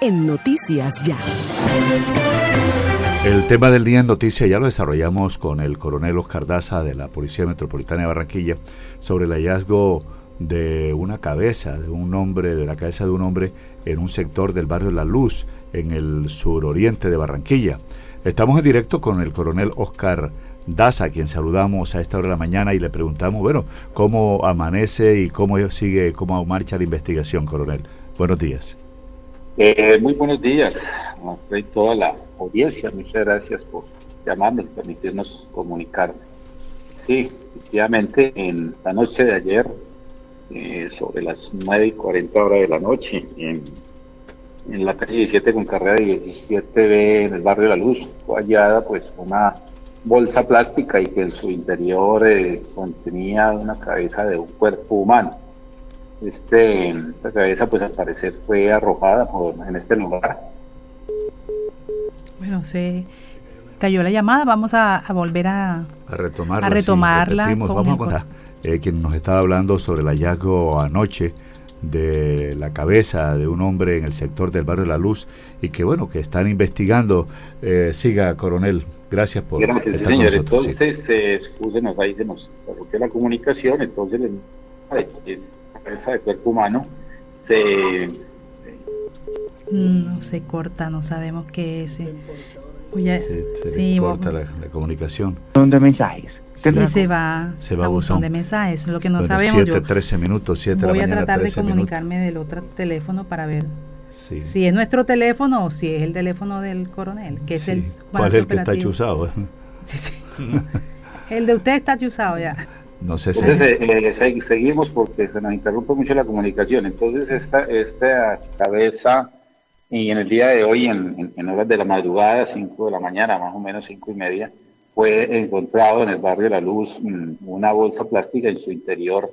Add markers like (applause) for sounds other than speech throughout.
en Noticias Ya. El tema del día en Noticias ya lo desarrollamos con el coronel Oscar Daza de la Policía Metropolitana de Barranquilla sobre el hallazgo de una cabeza, de un hombre, de la cabeza de un hombre en un sector del barrio La Luz, en el suroriente de Barranquilla. Estamos en directo con el coronel Oscar Daza, quien saludamos a esta hora de la mañana y le preguntamos, bueno, cómo amanece y cómo sigue, cómo marcha la investigación, coronel. Buenos días. Eh, muy buenos días a toda la audiencia. Muchas gracias por llamarme y permitirnos comunicar. Sí, efectivamente, en la noche de ayer eh, sobre las 9 y 40 horas de la noche, en, la calle 17 con carrera 17B en el barrio La Luz, fue hallada pues una bolsa plástica y que en su interior eh, contenía una cabeza de un cuerpo humano. Este, esta cabeza pues al parecer fue arrojada en este lugar. Bueno, se cayó la llamada, vamos a, volver a, a retomarla. A retomarla. vamos a contar eh, quien nos estaba hablando sobre el hallazgo anoche de la cabeza de un hombre en el sector del barrio de La Luz y que bueno, que están investigando. Eh, siga, coronel, gracias por... Gracias, señor. entonces, eh, ahí se nos la comunicación, entonces la cabeza de cuerpo humano se... No se corta, no sabemos qué es. Se, se corta la, la comunicación. de mensajes Sí, se va, se va a buzón de mensajes, lo que no sabemos. 7, 13 minutos, 7 Voy a tratar de comunicarme del otro teléfono para ver si es nuestro teléfono o si es el teléfono del coronel, que es el ¿Cuál es el que está chuzado? Sí, sí. (laughs) el de usted está chuzado ya. No sé si... Entonces, eh, seguimos porque se nos interrumpe mucho la comunicación. Entonces, esta, esta cabeza, y en el día de hoy, en, en horas de la madrugada, 5 de la mañana, más o menos 5 y media, fue encontrado en el barrio La Luz mm, una bolsa plástica, en su interior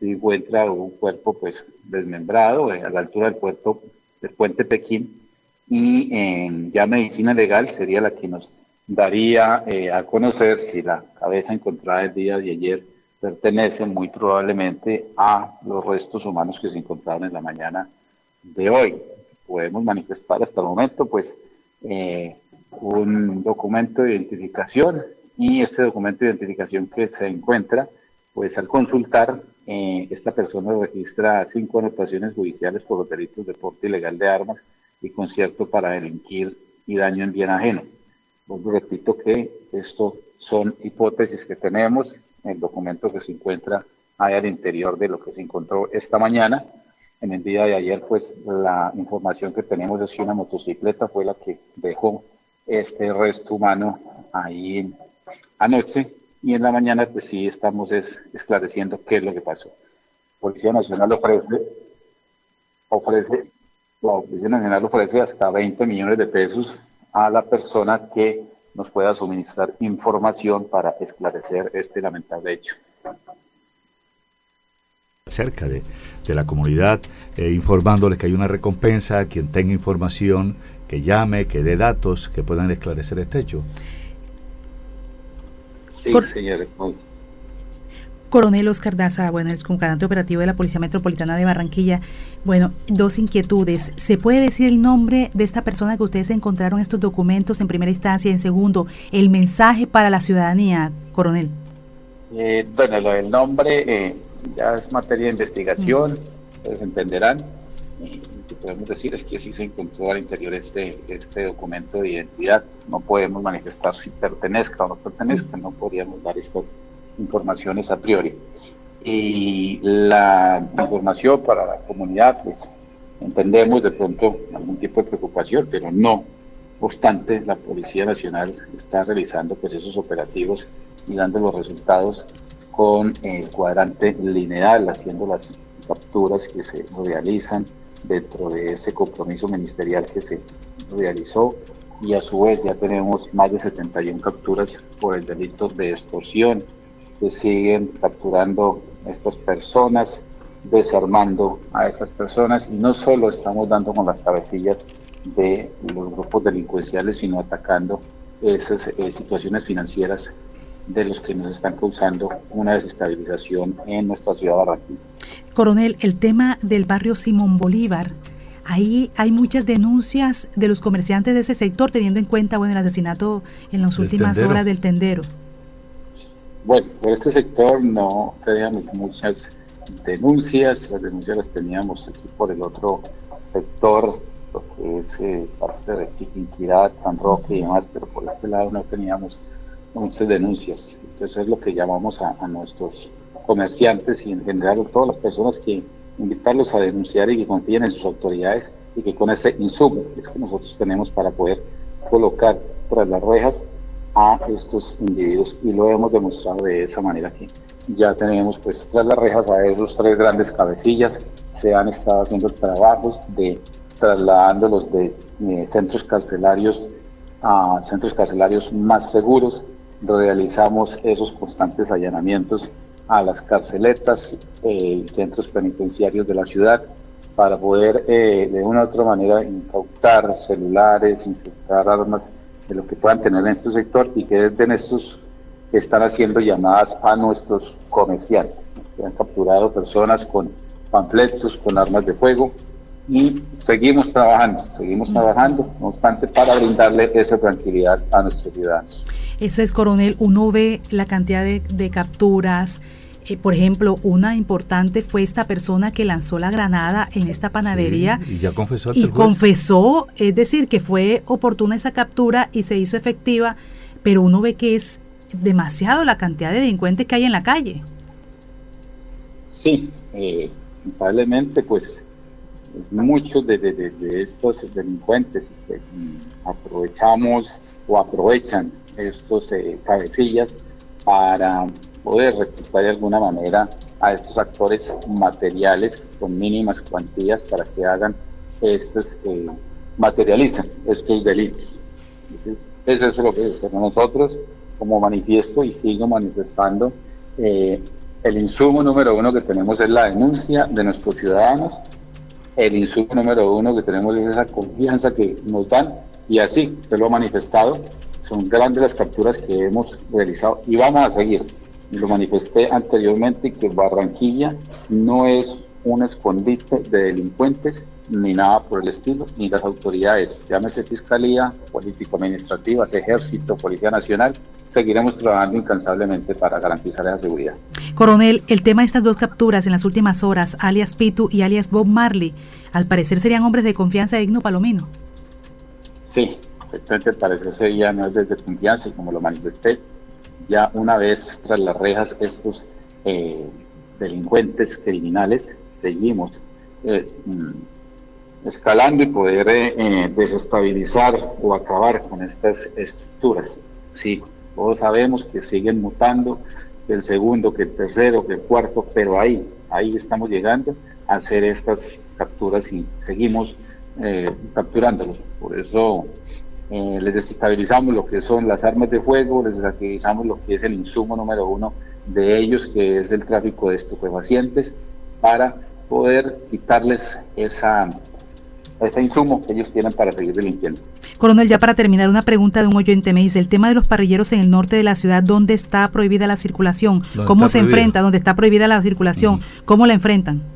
se encuentra un cuerpo pues desmembrado eh, a la altura del puerto del puente Pekín y ya medicina legal sería la que nos daría eh, a conocer si la cabeza encontrada el día de ayer pertenece muy probablemente a los restos humanos que se encontraron en la mañana de hoy. Podemos manifestar hasta el momento pues eh, un documento de identificación y este documento de identificación que se encuentra, pues al consultar, eh, esta persona registra cinco anotaciones judiciales por los delitos de porte ilegal de armas y concierto para delinquir y daño en bien ajeno. Pues repito que esto son hipótesis que tenemos, el documento que se encuentra ahí al interior de lo que se encontró esta mañana. En el día de ayer, pues la información que tenemos es que una motocicleta fue la que dejó este resto humano ahí anoche y en la mañana pues sí estamos esclareciendo qué es lo que pasó. Policía Nacional ofrece, ofrece, la Policía Nacional ofrece hasta 20 millones de pesos a la persona que nos pueda suministrar información para esclarecer este lamentable hecho cerca de, la comunidad, eh, informándoles que hay una recompensa a quien tenga información que llame, que dé datos que puedan esclarecer este hecho. Sí, señor. Coronel Oscar Daza, bueno, el comandante operativo de la Policía Metropolitana de Barranquilla. Bueno, dos inquietudes. ¿Se puede decir el nombre de esta persona que ustedes encontraron estos documentos en primera instancia y en segundo, el mensaje para la ciudadanía, coronel? Eh, bueno, el nombre eh, ya es materia de investigación, ustedes entenderán que podemos decir es que sí se encontró al interior este, este documento de identidad. No podemos manifestar si pertenezca o no pertenezca, no podríamos dar estas informaciones a priori. Y la información para la comunidad, pues entendemos de pronto algún tipo de preocupación, pero no obstante, la Policía Nacional está realizando pues esos operativos y dando los resultados con el cuadrante lineal, haciendo las capturas que se realizan dentro de ese compromiso ministerial que se realizó y a su vez ya tenemos más de 71 capturas por el delito de extorsión. Se siguen capturando a estas personas, desarmando a estas personas y no solo estamos dando con las cabecillas de los grupos delincuenciales, sino atacando esas eh, situaciones financieras de los que nos están causando una desestabilización en nuestra ciudad de Barranquilla. Coronel, el tema del barrio Simón Bolívar, Ahí hay muchas denuncias de los comerciantes de ese sector, teniendo en cuenta bueno, el asesinato en las últimas horas del tendero. Bueno, por este sector no teníamos muchas denuncias, las denuncias las teníamos aquí por el otro sector, lo que es eh, parte de Chiquinquirá, San Roque y demás, pero por este lado no teníamos muchas denuncias. Entonces es lo que llamamos a, nuestros comerciantes y en general a todas las personas que invitarlos a denunciar y que confíen en sus autoridades y que con ese insumo es que nosotros tenemos para poder colocar tras las rejas a estos individuos y lo hemos demostrado de esa manera que ya tenemos pues tras las rejas a esos tres grandes cabecillas se han estado haciendo trabajos de trasladándolos de eh, centros carcelarios a centros carcelarios más seguros. Realizamos esos constantes allanamientos a las carceletas eh, centros penitenciarios de la ciudad para poder eh, de una u otra manera incautar celulares, incautar armas de lo que puedan tener en este sector y que desde estos están haciendo llamadas a nuestros comerciantes. Se han capturado personas con panfletos, con armas de fuego y seguimos trabajando, seguimos trabajando, no obstante, para brindarle esa tranquilidad a nuestros ciudadanos. Eso es, coronel, uno ve la cantidad de, capturas. Eh, por ejemplo, una importante fue esta persona que lanzó la granada en esta panadería. y ya confesó. Y confesó, es decir, que fue oportuna esa captura y se hizo efectiva, pero uno ve que es demasiado la cantidad de delincuentes que hay en la calle. Sí, eh, probablemente pues muchos de, estos delincuentes mm, aprovechamos o aprovechan estos eh, cabecillas para poder recuperar de alguna manera a estos actores materiales con mínimas cuantías para que hagan estos, eh, materializan estos delitos. eso es lo que nosotros como manifiesto y sigo manifestando. Eh, el insumo número uno que tenemos es la denuncia de nuestros ciudadanos. El insumo número uno que tenemos es esa confianza que nos dan y así se lo ha manifestado son grandes las capturas que hemos realizado y vamos a seguir. Lo manifesté anteriormente que Barranquilla no es un escondite de delincuentes ni nada por el estilo, ni las autoridades, llámese Fiscalía, Político-Administrativas, Ejército, Policía Nacional, seguiremos trabajando incansablemente para garantizar esa seguridad. Coronel, el tema de estas dos capturas en las últimas horas, alias Pitu y alias Bob Marley, al parecer serían hombres de confianza de Igno Palomino. Sí, Efectivamente, al parecer ese no es desde confianza y como lo manifesté, ya una vez tras las rejas estos eh, delincuentes criminales, seguimos eh, mm, escalando y poder eh, desestabilizar o acabar con estas estructuras. Sí, todos sabemos que siguen mutando, que el segundo, que el tercero, que el cuarto, pero ahí, ahí estamos llegando a hacer estas capturas y seguimos capturándolos. Por eso eh, les desestabilizamos lo que son las armas de fuego, les desestabilizamos lo que es el insumo número uno de ellos, que es el tráfico de estupefacientes, para poder quitarles esa, ese insumo que ellos tienen para seguir delinquiendo. Coronel, ya para terminar, una pregunta de un oyente me dice, el tema de los parrilleros en el norte de la ciudad, ¿dónde está prohibida la circulación? ¿Cómo se enfrenta? ¿Dónde está prohibida la circulación? ¿Cómo la enfrentan?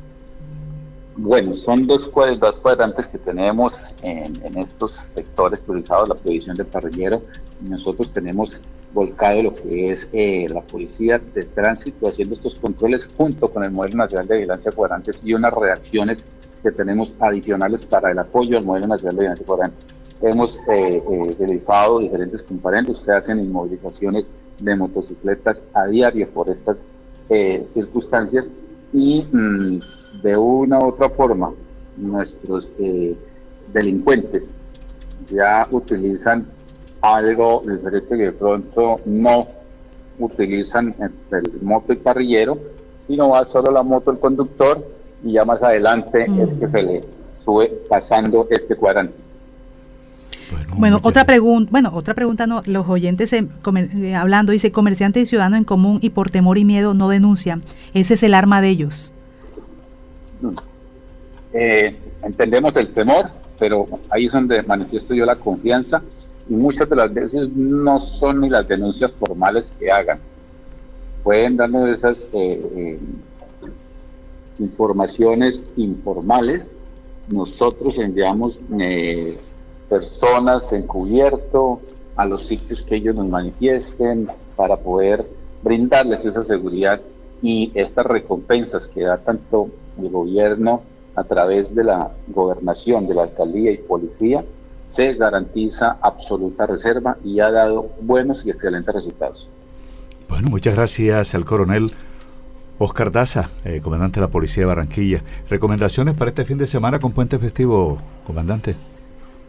Bueno, son dos, dos cuadrantes que tenemos en, estos sectores priorizados, la prohibición del parrillero. Nosotros tenemos volcado lo que es eh, la policía de tránsito haciendo estos controles junto con el modelo nacional de vigilancia cuadrantes y unas reacciones que tenemos adicionales para el apoyo al modelo nacional de vigilancia cuadrantes. Hemos eh, eh, realizado diferentes comparendos, se hacen inmovilizaciones de motocicletas a diario por estas circunstancias y mm, de una u otra forma nuestros eh, delincuentes ya utilizan algo diferente que de pronto no utilizan el moto y parrillero, sino va solo la moto el conductor y ya más adelante mm. es que se le sube pasando este cuadrante. Bueno, otra pregunta, bueno, otra pregunta no, los oyentes eh, hablando dice comerciante y ciudadano en común y por temor y miedo no denuncian. Ese es el arma de ellos. Eh, entendemos el temor, pero ahí es donde manifiesto yo la confianza y muchas de las veces no son ni las denuncias formales que hagan. Pueden darnos esas eh, eh, informaciones informales nosotros enviamos eh, personas encubierto a los sitios que ellos nos manifiesten para poder brindarles esa seguridad y estas recompensas que da tanto el gobierno a través de la gobernación, de la alcaldía y policía, se garantiza absoluta reserva y ha dado buenos y excelentes resultados. Bueno, muchas gracias al coronel Oscar Daza, eh, comandante de la Policía de Barranquilla. ¿Recomendaciones para este fin de semana con puente festivo, comandante?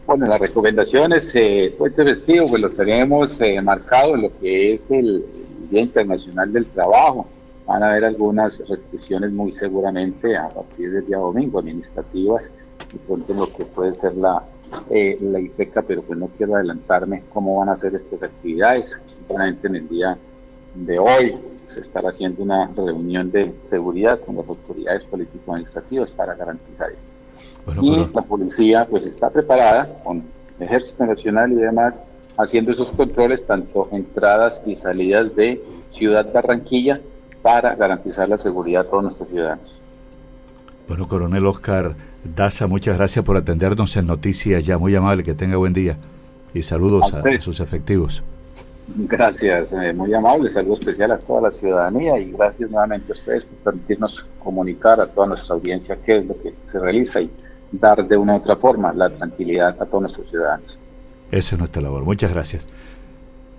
Bueno, las recomendaciones, eh, puente festivo, pues lo tenemos eh, marcado en lo que es el Día Internacional del Trabajo. Van a haber algunas restricciones muy seguramente a partir del día domingo, administrativas, y pronto lo que puede ser la, eh, la ISECA, pero pues no quiero adelantarme cómo van a ser estas actividades. Simplemente en el día de hoy se estará haciendo una reunión de seguridad con las autoridades político-administrativas para garantizar eso. Y la policía pues está preparada con Ejército Nacional y demás haciendo esos controles tanto entradas y salidas de Ciudad Barranquilla para garantizar la seguridad de todos nuestros ciudadanos. Bueno, coronel Oscar Daza, muchas gracias por atendernos en Noticias Ya, muy amable, que tenga buen día y saludos a, sus efectivos. Gracias, eh, muy amable, saludo especial a toda la ciudadanía y gracias nuevamente a ustedes por permitirnos comunicar a toda nuestra audiencia qué es lo que se realiza y dar de una u otra forma la tranquilidad a todos nuestros ciudadanos. Esa es nuestra labor. Muchas gracias.